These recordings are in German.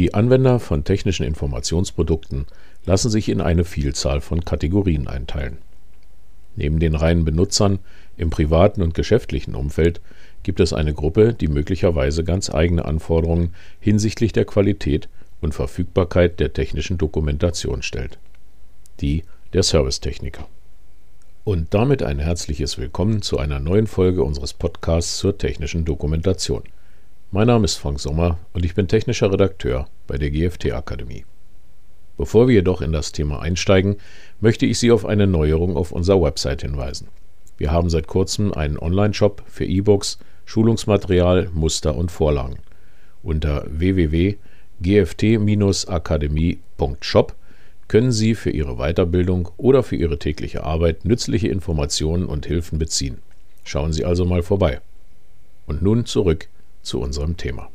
Die Anwender von technischen Informationsprodukten lassen sich in eine Vielzahl von Kategorien einteilen. Neben den reinen Benutzern im privaten und geschäftlichen Umfeld gibt es eine Gruppe, die möglicherweise ganz eigene Anforderungen hinsichtlich der Qualität und Verfügbarkeit der technischen Dokumentation stellt. Die der Servicetechniker. Und damit ein herzliches Willkommen zu einer neuen Folge unseres Podcasts zur technischen Dokumentation. Mein Name ist Frank Sommer und ich bin technischer Redakteur bei der GFT Akademie. Bevor wir jedoch in das Thema einsteigen, möchte ich Sie auf eine Neuerung auf unserer Website hinweisen. Wir haben seit kurzem einen Online-Shop für E-Books, Schulungsmaterial, Muster und Vorlagen. Unter www.gft-akademie.shop können Sie für Ihre Weiterbildung oder für Ihre tägliche Arbeit nützliche Informationen und Hilfen beziehen. Schauen Sie also mal vorbei. Und nun zurück zu unserem Thema.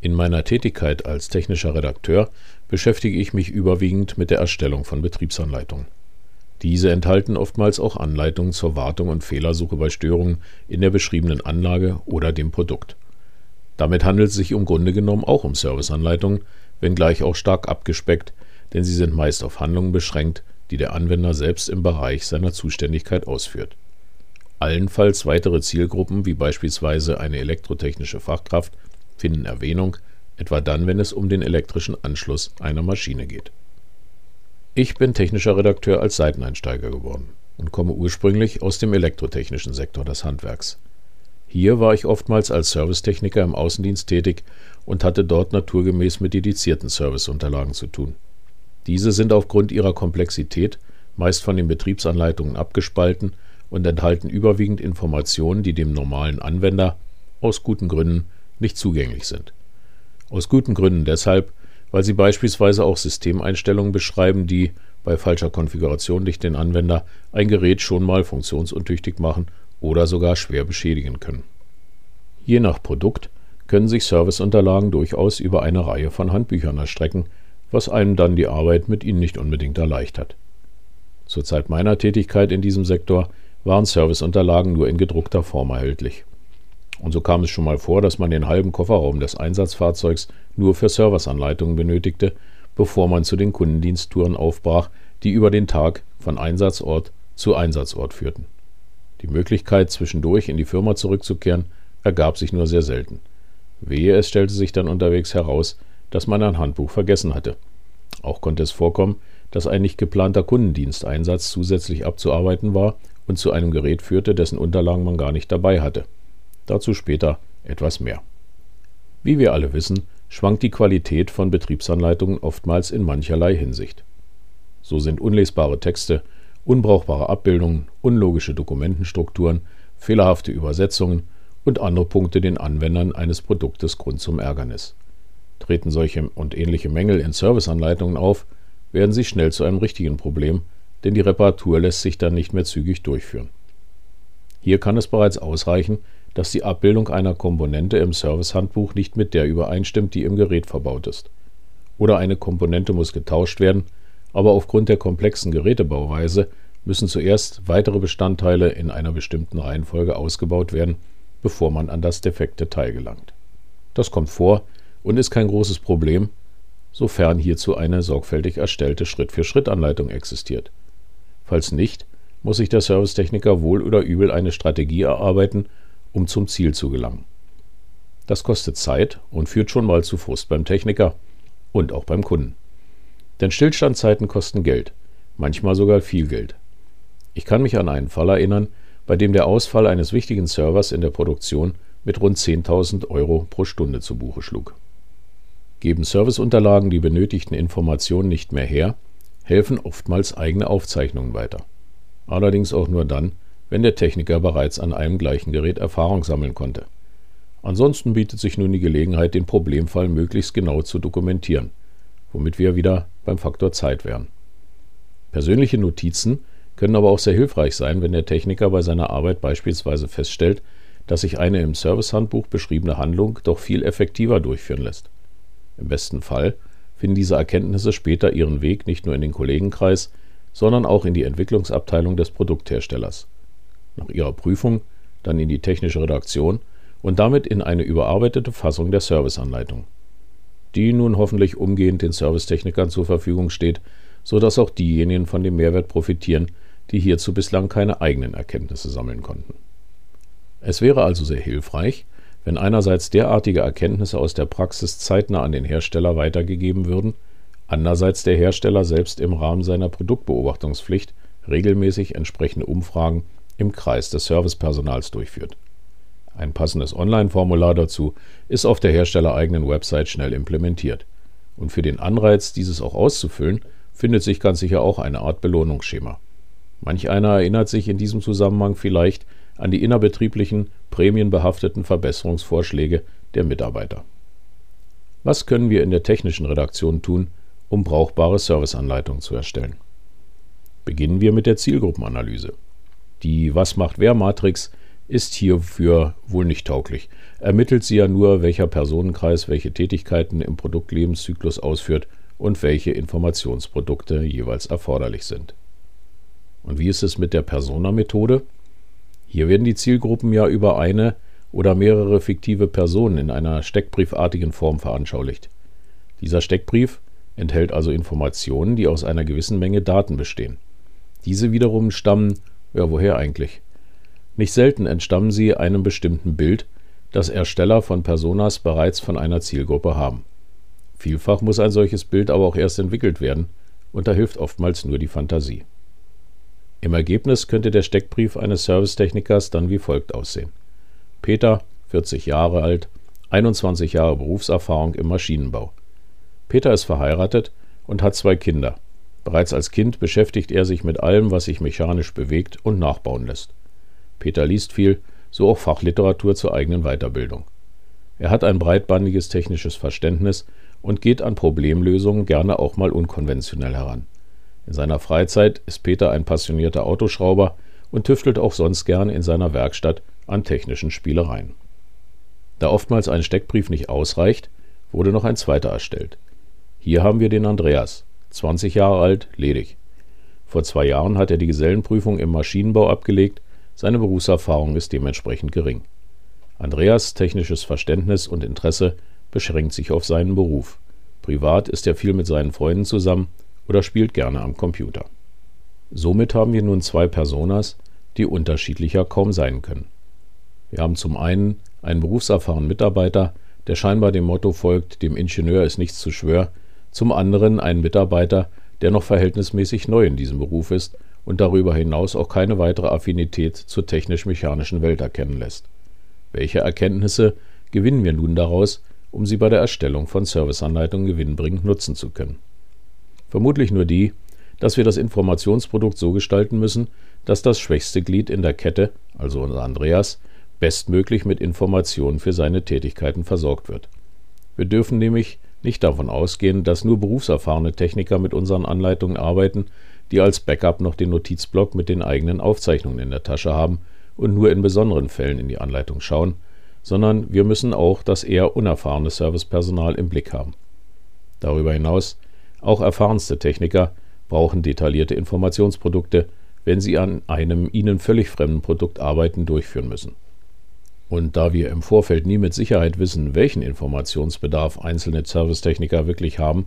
In meiner Tätigkeit als technischer Redakteur beschäftige ich mich überwiegend mit der Erstellung von Betriebsanleitungen. Diese enthalten oftmals auch Anleitungen zur Wartung und Fehlersuche bei Störungen in der beschriebenen Anlage oder dem Produkt. Damit handelt es sich im Grunde genommen auch um Serviceanleitungen, wenngleich auch stark abgespeckt, denn sie sind meist auf Handlungen beschränkt, die der Anwender selbst im Bereich seiner Zuständigkeit ausführt. Allenfalls weitere Zielgruppen, wie beispielsweise eine elektrotechnische Fachkraft, finden Erwähnung, etwa dann, wenn es um den elektrischen Anschluss einer Maschine geht. Ich bin technischer Redakteur als Seiteneinsteiger geworden und komme ursprünglich aus dem elektrotechnischen Sektor des Handwerks. Hier war ich oftmals als Servicetechniker im Außendienst tätig und hatte dort naturgemäß mit dedizierten Serviceunterlagen zu tun. Diese sind aufgrund ihrer Komplexität meist von den Betriebsanleitungen abgespalten und enthalten überwiegend Informationen, die dem normalen Anwender aus guten Gründen nicht zugänglich sind. Aus guten Gründen deshalb, weil sie beispielsweise auch Systemeinstellungen beschreiben, die bei falscher Konfiguration durch den Anwender ein Gerät schon mal funktionsuntüchtig machen oder sogar schwer beschädigen können. Je nach Produkt können sich Serviceunterlagen durchaus über eine Reihe von Handbüchern erstrecken, was einem dann die Arbeit mit ihnen nicht unbedingt erleichtert. Zur Zeit meiner Tätigkeit in diesem Sektor waren Serviceunterlagen nur in gedruckter Form erhältlich. Und so kam es schon mal vor, dass man den halben Kofferraum des Einsatzfahrzeugs nur für Serviceanleitungen benötigte, bevor man zu den Kundendiensttouren aufbrach, die über den Tag von Einsatzort zu Einsatzort führten. Die Möglichkeit, zwischendurch in die Firma zurückzukehren, ergab sich nur sehr selten. Wehe, es stellte sich dann unterwegs heraus, dass man ein Handbuch vergessen hatte. Auch konnte es vorkommen, dass ein nicht geplanter Kundendiensteinsatz zusätzlich abzuarbeiten war und zu einem Gerät führte, dessen Unterlagen man gar nicht dabei hatte. Dazu später etwas mehr. Wie wir alle wissen, schwankt die Qualität von Betriebsanleitungen oftmals in mancherlei Hinsicht. So sind unlesbare Texte, unbrauchbare Abbildungen, unlogische Dokumentenstrukturen, fehlerhafte Übersetzungen und andere Punkte den Anwendern eines Produktes Grund zum Ärgernis. Treten solche und ähnliche Mängel in Serviceanleitungen auf, werden sie schnell zu einem richtigen Problem, denn die Reparatur lässt sich dann nicht mehr zügig durchführen. Hier kann es bereits ausreichen, dass die Abbildung einer Komponente im Servicehandbuch nicht mit der übereinstimmt, die im Gerät verbaut ist. Oder eine Komponente muss getauscht werden, aber aufgrund der komplexen Gerätebauweise müssen zuerst weitere Bestandteile in einer bestimmten Reihenfolge ausgebaut werden, bevor man an das defekte Teil gelangt. Das kommt vor und ist kein großes Problem, sofern hierzu eine sorgfältig erstellte Schritt-für-Schritt-Anleitung existiert. Falls nicht, muss sich der Servicetechniker wohl oder übel eine Strategie erarbeiten, um zum Ziel zu gelangen. Das kostet Zeit und führt schon mal zu Frust beim Techniker und auch beim Kunden. Denn Stillstandzeiten kosten Geld, manchmal sogar viel Geld. Ich kann mich an einen Fall erinnern, bei dem der Ausfall eines wichtigen Servers in der Produktion mit rund 10.000 Euro pro Stunde zu Buche schlug. Geben Serviceunterlagen die benötigten Informationen nicht mehr her, helfen oftmals eigene Aufzeichnungen weiter. Allerdings auch nur dann, wenn der Techniker bereits an einem gleichen Gerät Erfahrung sammeln konnte. Ansonsten bietet sich nun die Gelegenheit, den Problemfall möglichst genau zu dokumentieren, womit wir wieder beim Faktor Zeit wären. Persönliche Notizen können aber auch sehr hilfreich sein, wenn der Techniker bei seiner Arbeit beispielsweise feststellt, dass sich eine im Servicehandbuch beschriebene Handlung doch viel effektiver durchführen lässt. Im besten Fall finden diese Erkenntnisse später ihren Weg nicht nur in den Kollegenkreis, sondern auch in die Entwicklungsabteilung des Produktherstellers. Nach ihrer Prüfung dann in die technische Redaktion und damit in eine überarbeitete Fassung der Serviceanleitung. die nun hoffentlich umgehend den Servicetechnikern zur Verfügung steht, sodass auch diejenigen von dem Mehrwert profitieren, die hierzu bislang keine eigenen Erkenntnisse sammeln konnten. Es wäre also sehr hilfreich, wenn einerseits derartige Erkenntnisse aus der Praxis zeitnah an den Hersteller weitergegeben würden, andererseits der Hersteller selbst im Rahmen seiner Produktbeobachtungspflicht regelmäßig entsprechende Umfragen im Kreis des Servicepersonals durchführt. Ein passendes Online-Formular dazu ist auf der herstellereigenen Website schnell implementiert. Und für den Anreiz, dieses auch auszufüllen, findet sich ganz sicher auch eine Art Belohnungsschema. Manch einer erinnert sich in diesem Zusammenhang vielleicht an die innerbetrieblichen, prämienbehafteten Verbesserungsvorschläge der Mitarbeiter. Was können wir in der technischen Redaktion tun, um brauchbare Serviceanleitungen zu erstellen? Beginnen wir mit der Zielgruppenanalyse. Die Was macht wer Matrix ist hierfür wohl nicht tauglich. Ermittelt sie ja nur, welcher Personenkreis welche Tätigkeiten im Produktlebenszyklus ausführt und welche Informationsprodukte jeweils erforderlich sind. Und wie ist es mit der Persona-Methode? Hier werden die Zielgruppen ja über eine oder mehrere fiktive Personen in einer steckbriefartigen Form veranschaulicht. Dieser Steckbrief enthält also Informationen, die aus einer gewissen Menge Daten bestehen. Diese wiederum stammen, ja woher eigentlich? Nicht selten entstammen sie einem bestimmten Bild, das Ersteller von Personas bereits von einer Zielgruppe haben. Vielfach muss ein solches Bild aber auch erst entwickelt werden, und da hilft oftmals nur die Fantasie. Im Ergebnis könnte der Steckbrief eines Servicetechnikers dann wie folgt aussehen. Peter, 40 Jahre alt, 21 Jahre Berufserfahrung im Maschinenbau. Peter ist verheiratet und hat zwei Kinder. Bereits als Kind beschäftigt er sich mit allem, was sich mechanisch bewegt und nachbauen lässt. Peter liest viel, so auch Fachliteratur zur eigenen Weiterbildung. Er hat ein breitbandiges technisches Verständnis und geht an Problemlösungen gerne auch mal unkonventionell heran. In seiner Freizeit ist Peter ein passionierter Autoschrauber und tüftelt auch sonst gern in seiner Werkstatt an technischen Spielereien. Da oftmals ein Steckbrief nicht ausreicht, wurde noch ein zweiter erstellt. Hier haben wir den Andreas, 20 Jahre alt, ledig. Vor zwei Jahren hat er die Gesellenprüfung im Maschinenbau abgelegt seine Berufserfahrung ist dementsprechend gering. Andreas technisches Verständnis und Interesse beschränkt sich auf seinen Beruf. Privat ist er viel mit seinen Freunden zusammen oder spielt gerne am Computer. Somit haben wir nun zwei Personas, die unterschiedlicher kaum sein können. Wir haben zum einen einen berufserfahrenen Mitarbeiter, der scheinbar dem Motto folgt, dem Ingenieur ist nichts zu schwör, zum anderen einen Mitarbeiter, der noch verhältnismäßig neu in diesem Beruf ist und darüber hinaus auch keine weitere Affinität zur technisch-mechanischen Welt erkennen lässt. Welche Erkenntnisse gewinnen wir nun daraus, um sie bei der Erstellung von Serviceanleitungen gewinnbringend nutzen zu können? Vermutlich nur die, dass wir das Informationsprodukt so gestalten müssen, dass das schwächste Glied in der Kette, also unser Andreas, bestmöglich mit Informationen für seine Tätigkeiten versorgt wird. Wir dürfen nämlich nicht davon ausgehen, dass nur berufserfahrene Techniker mit unseren Anleitungen arbeiten, die als Backup noch den Notizblock mit den eigenen Aufzeichnungen in der Tasche haben und nur in besonderen Fällen in die Anleitung schauen, sondern wir müssen auch das eher unerfahrene Servicepersonal im Blick haben. Darüber hinaus, auch erfahrenste Techniker brauchen detaillierte Informationsprodukte, wenn sie an einem ihnen völlig fremden Produkt arbeiten durchführen müssen. Und da wir im Vorfeld nie mit Sicherheit wissen, welchen Informationsbedarf einzelne Servicetechniker wirklich haben,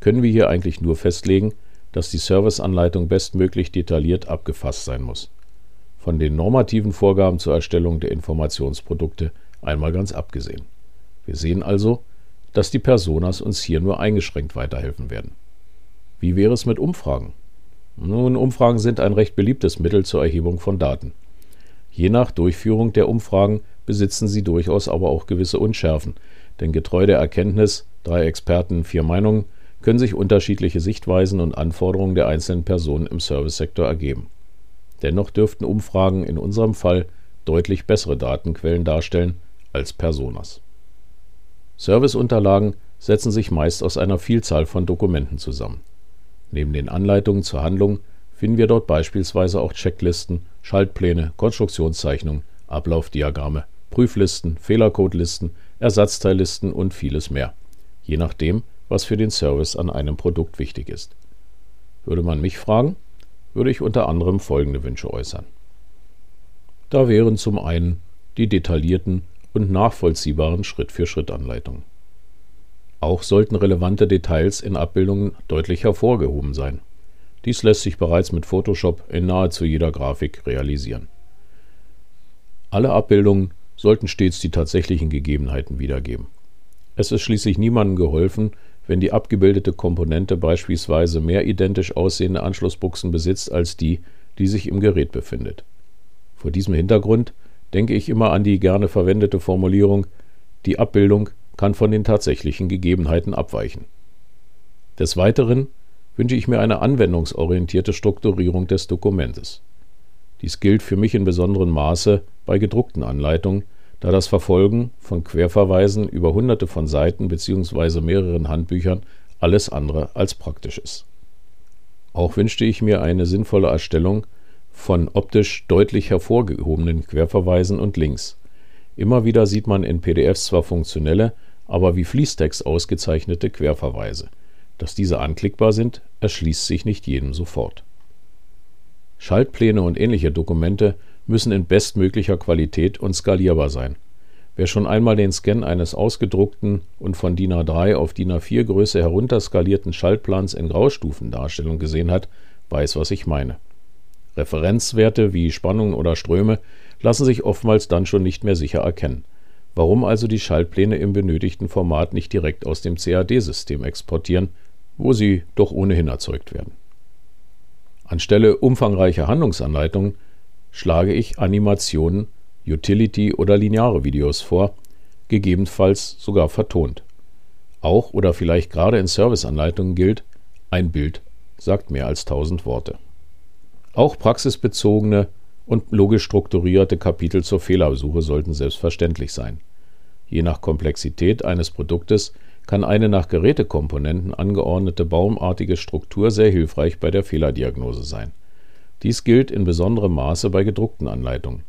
können wir hier eigentlich nur festlegen, dass die Serviceanleitung bestmöglich detailliert abgefasst sein muss. Von den normativen Vorgaben zur Erstellung der Informationsprodukte einmal ganz abgesehen. Wir sehen also, dass die Personas uns hier nur eingeschränkt weiterhelfen werden. Wie wäre es mit Umfragen? Nun, Umfragen sind ein recht beliebtes Mittel zur Erhebung von Daten. Je nach Durchführung der Umfragen besitzen sie durchaus aber auch gewisse Unschärfen, denn getreu der Erkenntnis, drei Experten, vier Meinungen, können sich unterschiedliche Sichtweisen und Anforderungen der einzelnen Personen im Servicesektor ergeben. Dennoch dürften Umfragen in unserem Fall deutlich bessere Datenquellen darstellen als Personas. Serviceunterlagen setzen sich meist aus einer Vielzahl von Dokumenten zusammen. Neben den Anleitungen zur Handlung finden wir dort beispielsweise auch Checklisten, Schaltpläne, Konstruktionszeichnungen, Ablaufdiagramme, Prüflisten, Fehlercodelisten, Ersatzteillisten und vieles mehr, je nachdem, was für den Service an einem Produkt wichtig ist. Würde man mich fragen, würde ich unter anderem folgende Wünsche äußern. Da wären zum einen die detaillierten und nachvollziehbaren Schritt-für-Schritt-Anleitungen. Auch sollten relevante Details in Abbildungen deutlich hervorgehoben sein. Dies lässt sich bereits mit Photoshop in nahezu jeder Grafik realisieren. Alle Abbildungen sollten stets die tatsächlichen Gegebenheiten wiedergeben. Es ist schließlich niemandem geholfen, wenn die abgebildete Komponente beispielsweise mehr identisch aussehende Anschlussbuchsen besitzt als die, die sich im Gerät befindet. Vor diesem Hintergrund denke ich immer an die gerne verwendete Formulierung Die Abbildung kann von den tatsächlichen Gegebenheiten abweichen. Des Weiteren wünsche ich mir eine anwendungsorientierte Strukturierung des Dokumentes. Dies gilt für mich in besonderem Maße bei gedruckten Anleitungen, da das Verfolgen von Querverweisen über hunderte von Seiten bzw. mehreren Handbüchern alles andere als praktisch ist. Auch wünschte ich mir eine sinnvolle Erstellung von optisch deutlich hervorgehobenen Querverweisen und Links. Immer wieder sieht man in PDFs zwar funktionelle, aber wie Fließtext ausgezeichnete Querverweise. Dass diese anklickbar sind, erschließt sich nicht jedem sofort. Schaltpläne und ähnliche Dokumente müssen in bestmöglicher Qualität und skalierbar sein. Wer schon einmal den Scan eines ausgedruckten und von DIN A3 auf DIN A4 Größe herunterskalierten Schaltplans in Graustufendarstellung gesehen hat, weiß, was ich meine. Referenzwerte wie Spannungen oder Ströme lassen sich oftmals dann schon nicht mehr sicher erkennen. Warum also die Schaltpläne im benötigten Format nicht direkt aus dem CAD-System exportieren, wo sie doch ohnehin erzeugt werden? Anstelle umfangreicher Handlungsanleitungen schlage ich Animationen, Utility oder lineare Videos vor, gegebenenfalls sogar vertont. Auch oder vielleicht gerade in Serviceanleitungen gilt, ein Bild sagt mehr als tausend Worte. Auch praxisbezogene und logisch strukturierte Kapitel zur Fehlersuche sollten selbstverständlich sein. Je nach Komplexität eines Produktes kann eine nach Gerätekomponenten angeordnete baumartige Struktur sehr hilfreich bei der Fehlerdiagnose sein. Dies gilt in besonderem Maße bei gedruckten Anleitungen.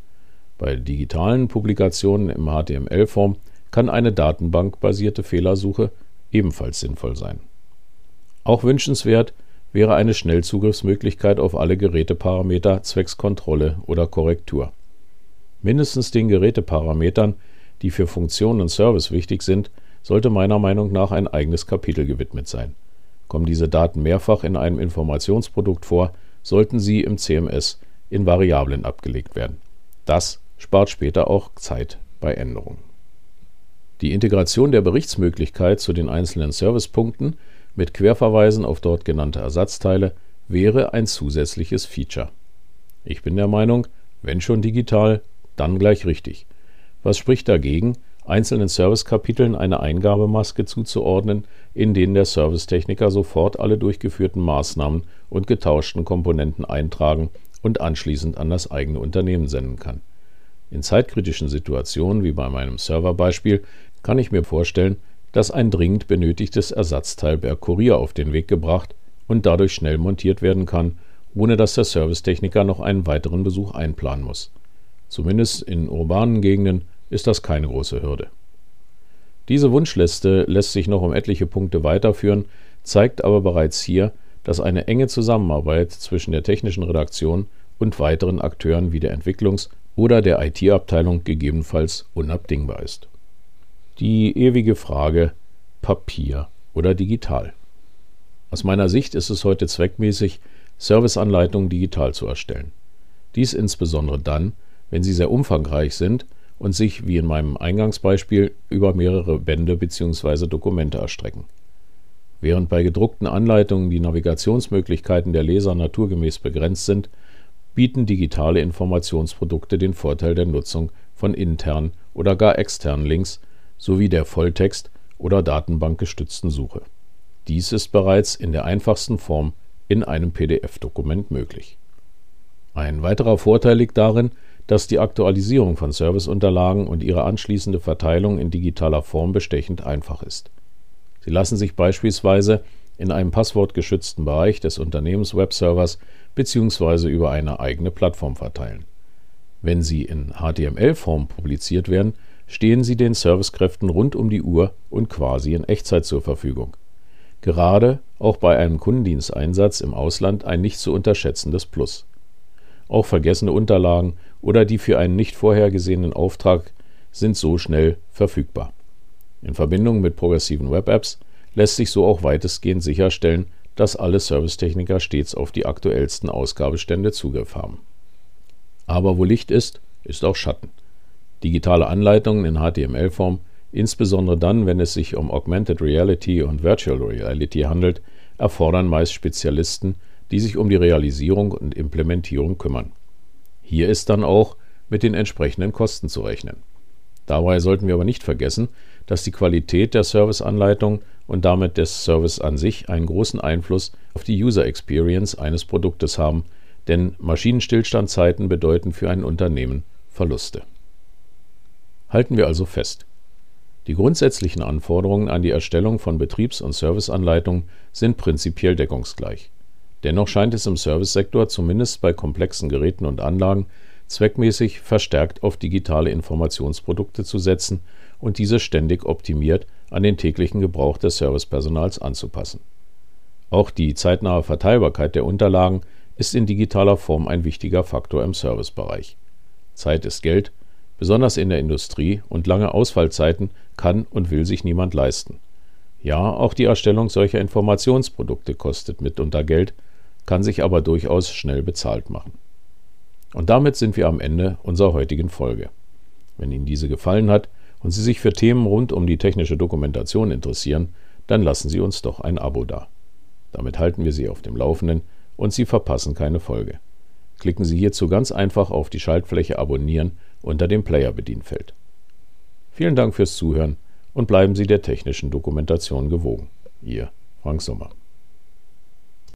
Bei digitalen Publikationen im HTML-Form kann eine datenbankbasierte Fehlersuche ebenfalls sinnvoll sein. Auch wünschenswert wäre eine Schnellzugriffsmöglichkeit auf alle Geräteparameter zwecks Kontrolle oder Korrektur. Mindestens den Geräteparametern, die für Funktion und Service wichtig sind, sollte meiner Meinung nach ein eigenes Kapitel gewidmet sein. Kommen diese Daten mehrfach in einem Informationsprodukt vor, sollten sie im CMS in Variablen abgelegt werden. Das spart später auch Zeit bei Änderungen. Die Integration der Berichtsmöglichkeit zu den einzelnen Servicepunkten mit Querverweisen auf dort genannte Ersatzteile wäre ein zusätzliches Feature. Ich bin der Meinung, wenn schon digital, dann gleich richtig. Was spricht dagegen, einzelnen Servicekapiteln eine Eingabemaske zuzuordnen, in denen der Servicetechniker sofort alle durchgeführten Maßnahmen und getauschten Komponenten eintragen und anschließend an das eigene Unternehmen senden kann. In zeitkritischen Situationen wie bei meinem Serverbeispiel kann ich mir vorstellen, dass ein dringend benötigtes Ersatzteil per Kurier auf den Weg gebracht und dadurch schnell montiert werden kann, ohne dass der Servicetechniker noch einen weiteren Besuch einplanen muss. Zumindest in urbanen Gegenden ist das keine große Hürde. Diese Wunschliste lässt sich noch um etliche Punkte weiterführen, zeigt aber bereits hier, dass eine enge Zusammenarbeit zwischen der technischen Redaktion und weiteren Akteuren wie der Entwicklungs- oder der IT-Abteilung gegebenenfalls unabdingbar ist. Die ewige Frage Papier oder digital. Aus meiner Sicht ist es heute zweckmäßig, Serviceanleitungen digital zu erstellen. Dies insbesondere dann, wenn sie sehr umfangreich sind und sich, wie in meinem Eingangsbeispiel, über mehrere Bände bzw. Dokumente erstrecken. Während bei gedruckten Anleitungen die Navigationsmöglichkeiten der Leser naturgemäß begrenzt sind, bieten digitale Informationsprodukte den Vorteil der Nutzung von internen oder gar externen Links sowie der Volltext- oder datenbankgestützten Suche. Dies ist bereits in der einfachsten Form in einem PDF-Dokument möglich. Ein weiterer Vorteil liegt darin, dass die Aktualisierung von Serviceunterlagen und ihre anschließende Verteilung in digitaler Form bestechend einfach ist. Sie lassen sich beispielsweise in einem passwortgeschützten Bereich des Unternehmens-Webservers bzw. über eine eigene Plattform verteilen. Wenn sie in HTML-Form publiziert werden, stehen sie den Servicekräften rund um die Uhr und quasi in Echtzeit zur Verfügung. Gerade auch bei einem Kundendiensteinsatz im Ausland ein nicht zu unterschätzendes Plus. Auch vergessene Unterlagen oder die für einen nicht vorhergesehenen Auftrag sind so schnell verfügbar. In Verbindung mit progressiven Web-Apps lässt sich so auch weitestgehend sicherstellen, dass alle Servicetechniker stets auf die aktuellsten Ausgabestände Zugriff haben. Aber wo Licht ist, ist auch Schatten. Digitale Anleitungen in HTML-Form, insbesondere dann, wenn es sich um Augmented Reality und Virtual Reality handelt, erfordern meist Spezialisten, die sich um die Realisierung und Implementierung kümmern. Hier ist dann auch mit den entsprechenden Kosten zu rechnen. Dabei sollten wir aber nicht vergessen, dass die Qualität der Serviceanleitung und damit des Service an sich einen großen Einfluss auf die User Experience eines Produktes haben, denn Maschinenstillstandzeiten bedeuten für ein Unternehmen Verluste. Halten wir also fest. Die grundsätzlichen Anforderungen an die Erstellung von Betriebs- und Serviceanleitungen sind prinzipiell deckungsgleich. Dennoch scheint es im Servicesektor zumindest bei komplexen Geräten und Anlagen zweckmäßig verstärkt auf digitale Informationsprodukte zu setzen und diese ständig optimiert an den täglichen Gebrauch des Servicepersonals anzupassen. Auch die zeitnahe Verteilbarkeit der Unterlagen ist in digitaler Form ein wichtiger Faktor im Servicebereich. Zeit ist Geld, besonders in der Industrie, und lange Ausfallzeiten kann und will sich niemand leisten. Ja, auch die Erstellung solcher Informationsprodukte kostet mitunter Geld, kann sich aber durchaus schnell bezahlt machen. Und damit sind wir am Ende unserer heutigen Folge. Wenn Ihnen diese gefallen hat und Sie sich für Themen rund um die technische Dokumentation interessieren, dann lassen Sie uns doch ein Abo da. Damit halten wir Sie auf dem Laufenden und Sie verpassen keine Folge. Klicken Sie hierzu ganz einfach auf die Schaltfläche Abonnieren unter dem Player-Bedienfeld. Vielen Dank fürs Zuhören und bleiben Sie der technischen Dokumentation gewogen. Ihr Frank Sommer.